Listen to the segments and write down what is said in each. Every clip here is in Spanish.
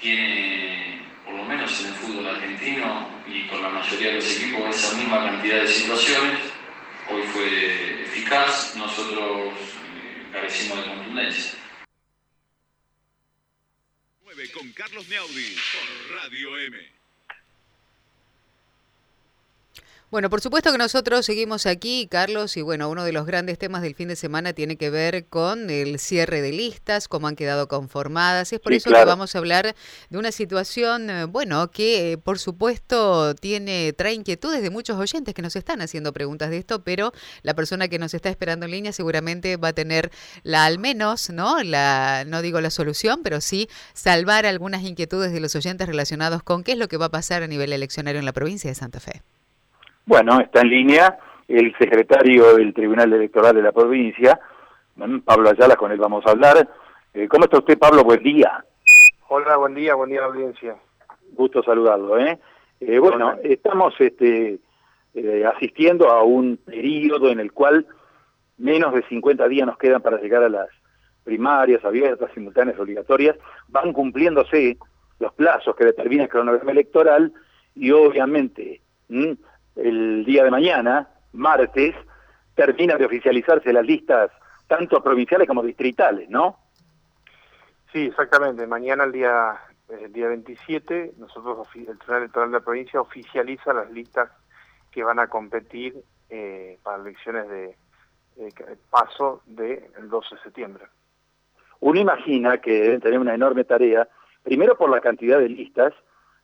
tiene, por lo menos en el fútbol argentino y con la mayoría de los equipos, esa misma cantidad de situaciones. Hoy fue eficaz, nosotros eh, carecimos de contundencia. con Carlos Neaudi por Radio M. Bueno, por supuesto que nosotros seguimos aquí, Carlos, y bueno, uno de los grandes temas del fin de semana tiene que ver con el cierre de listas, cómo han quedado conformadas. Y es por eso que vamos a hablar de una situación, eh, bueno, que eh, por supuesto tiene, trae inquietudes de muchos oyentes que nos están haciendo preguntas de esto, pero la persona que nos está esperando en línea seguramente va a tener la, al menos, ¿no? La, no digo la solución, pero sí salvar algunas inquietudes de los oyentes relacionados con qué es lo que va a pasar a nivel eleccionario en la provincia de Santa Fe. Bueno, está en línea el secretario del Tribunal Electoral de la provincia, Pablo Ayala, con él vamos a hablar. Eh, ¿Cómo está usted, Pablo? Buen día. Hola, buen día, buen día a la audiencia. Gusto saludarlo, ¿eh? eh bueno, estamos este, eh, asistiendo a un periodo en el cual menos de 50 días nos quedan para llegar a las primarias abiertas, simultáneas, obligatorias. Van cumpliéndose los plazos que determina el cronograma electoral y obviamente el día de mañana, martes, termina de oficializarse las listas tanto provinciales como distritales, ¿no? Sí, exactamente. Mañana, el día, el día 27, nosotros, el Tribunal Electoral de la provincia oficializa las listas que van a competir eh, para elecciones de paso del 12 de septiembre. Uno imagina que deben tener una enorme tarea, primero por la cantidad de listas,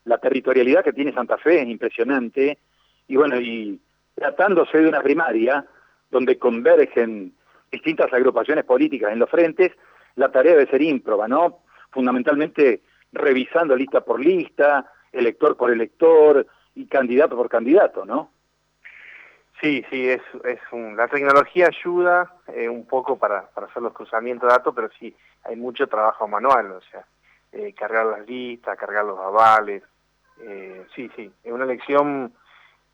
la territorialidad que tiene Santa Fe es impresionante, y bueno, y tratándose de una primaria donde convergen distintas agrupaciones políticas en los frentes, la tarea debe ser ímproba, ¿no? Fundamentalmente revisando lista por lista, elector por elector y candidato por candidato, ¿no? Sí, sí, es, es un, la tecnología ayuda eh, un poco para, para hacer los cruzamientos de datos, pero sí, hay mucho trabajo manual, o sea, eh, cargar las listas, cargar los avales, eh, sí, sí, es una elección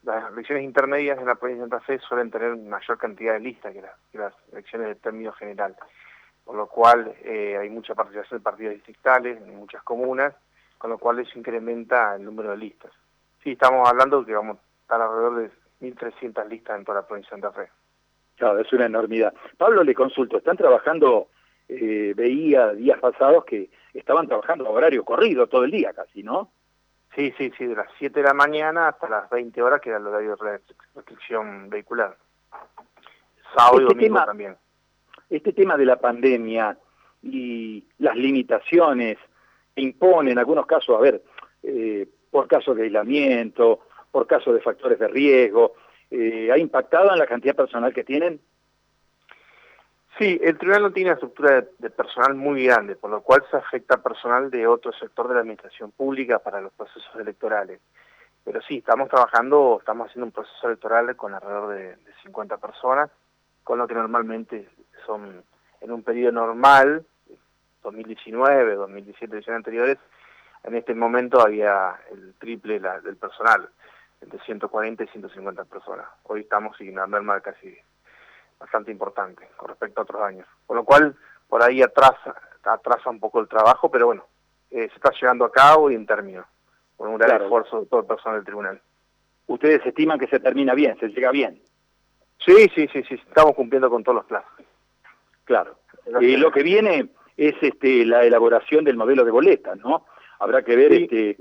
las elecciones intermedias en la provincia de Santa Fe suelen tener mayor cantidad de listas que, las elecciones de término general, por lo cual eh, hay mucha participación de partidos distritales en muchas comunas, con lo cual eso incrementa el número de listas. Sí, estamos hablando que vamos a estar alrededor de 1.300 listas en toda la provincia de Santa Fe. Claro, es una enormidad. Pablo, le consulto, están trabajando, eh, veía días pasados que estaban trabajando a horario corrido todo el día casi, ¿no? Sí, sí, sí, de las 7 de la mañana hasta las 20 horas, que era el horario de restricción vehicular. Sábado y este domingo también. Este tema de la pandemia y las limitaciones que imponen en algunos casos, a ver, eh, por casos de aislamiento, por casos de factores de riesgo, eh, ¿ha impactado en la cantidad personal que tienen? Sí, el tribunal no tiene una estructura de, personal muy grande, por lo cual se afecta personal de otro sector de la administración pública para los procesos electorales. Pero sí, estamos trabajando, estamos haciendo un proceso electoral con alrededor de, 50 personas, con lo que normalmente son en un periodo normal, 2019, 2017, elecciones anteriores, en este momento había el triple del personal, entre 140 y 150 personas. Hoy estamos sin una merma de casi bastante importante con respecto a otros años. Con lo cual, por ahí atrasa, atrasa un poco el trabajo, pero bueno, eh, se está llevando a cabo y en término, con un gran esfuerzo de todo el personal del tribunal. ¿Ustedes estiman que se termina bien, se llega bien? Sí, sí, sí, sí, estamos cumpliendo con todos los plazos. Claro. Y lo que viene es este, la elaboración del modelo de boletas, ¿no? Habrá que ver este,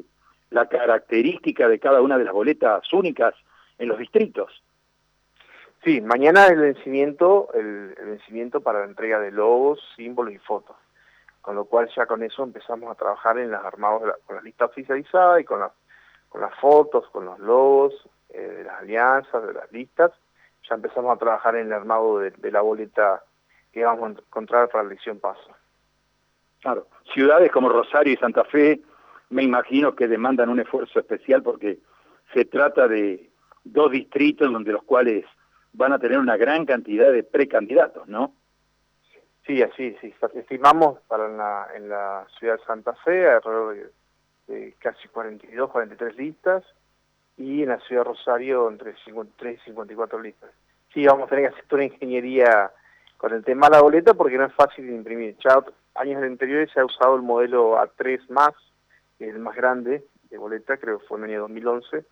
la característica de cada una de las boletas únicas en los distritos. Sí, mañana el vencimiento, el, vencimiento para la entrega de logos, símbolos y fotos. Con lo cual ya con eso empezamos a trabajar en las armados con la lista oficializada y con, con las fotos, con los logos, eh, de las alianzas, de las listas. Ya empezamos a trabajar en el armado de, la boleta que vamos a encontrar para la elección paso. Claro, ciudades como Rosario y Santa Fe me imagino que demandan un esfuerzo especial porque se trata de dos distritos donde los cuales van a tener una gran cantidad de precandidatos, ¿no? Sí, así, sí. Estimamos para la, en la ciudad de Santa Fe alrededor de, casi 42, 43 listas y en la ciudad de Rosario entre 53 y 54 listas. Sí, vamos a tener que hacer una ingeniería con el tema de la boleta porque no es fácil de imprimir. Ya años anteriores se ha usado el modelo A3 más el más grande de boleta, creo que fue en el año 2011.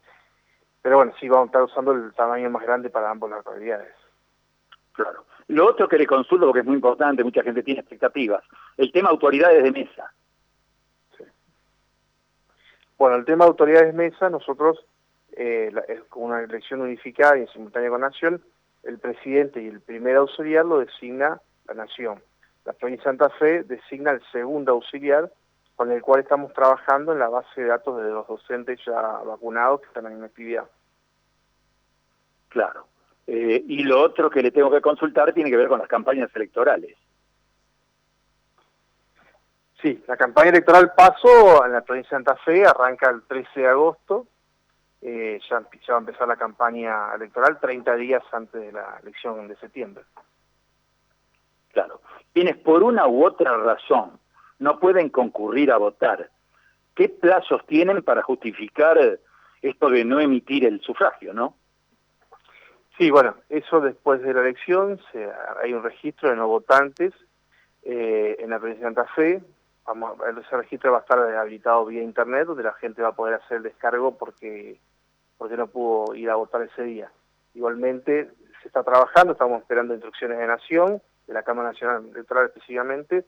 Pero bueno, sí vamos a estar usando el tamaño más grande para ambas las localidades. Claro. Lo otro que le consulto, porque es muy importante, mucha gente tiene expectativas, el tema autoridades de mesa. Bueno, el tema autoridades de mesa, nosotros, eh, es con una elección unificada y en simultánea con Nación, el presidente y el primer auxiliar lo designa la Nación. La provincia de Santa Fe designa el segundo auxiliar, con el cual estamos trabajando en la base de datos de los docentes ya vacunados que están en actividad. Claro. Eh, y lo otro que le tengo que consultar tiene que ver con las campañas electorales. Sí, la campaña electoral Paso en la provincia de Santa Fe arranca el 13 de agosto. Eh, ya, ya, va a empezar la campaña electoral 30 días antes de la elección de septiembre. Claro. Quienes por una u otra razón no pueden concurrir a votar, ¿qué plazos tienen para justificar esto de no emitir el sufragio, no? Sí, bueno, eso después de la elección se, hay un registro de no votantes eh, en la provincia de Santa Fe, ese registro va a estar habilitado vía internet, donde la gente va a poder hacer el descargo porque, porque no pudo ir a votar ese día. Igualmente, se está trabajando, estamos esperando instrucciones de Nación, de la Cámara Nacional Electoral específicamente,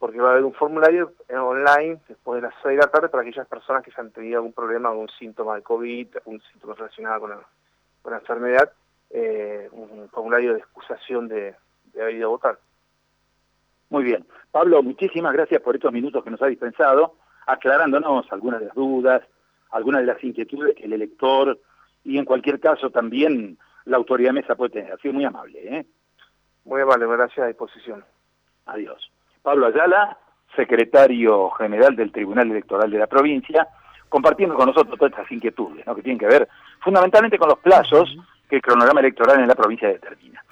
porque va a haber un formulario online después de las 6 de la tarde para aquellas personas que se han tenido algún problema, algún síntoma de COVID, algún síntoma relacionado con la, con la enfermedad, eh, un formulario de excusación de, de haber ido a votar. Muy bien. Pablo, muchísimas gracias por estos minutos que nos ha dispensado, aclarándonos algunas de las dudas, algunas de las inquietudes que el elector y en cualquier caso también la autoridad mesa puede tener. Ha sido muy amable. ¿eh? Muy amable, gracias a disposición. Adiós. Pablo Ayala, secretario general del Tribunal Electoral de la provincia, compartiendo con nosotros todas estas inquietudes ¿no? que tienen que ver fundamentalmente con los plazos que el cronograma electoral en la provincia determina.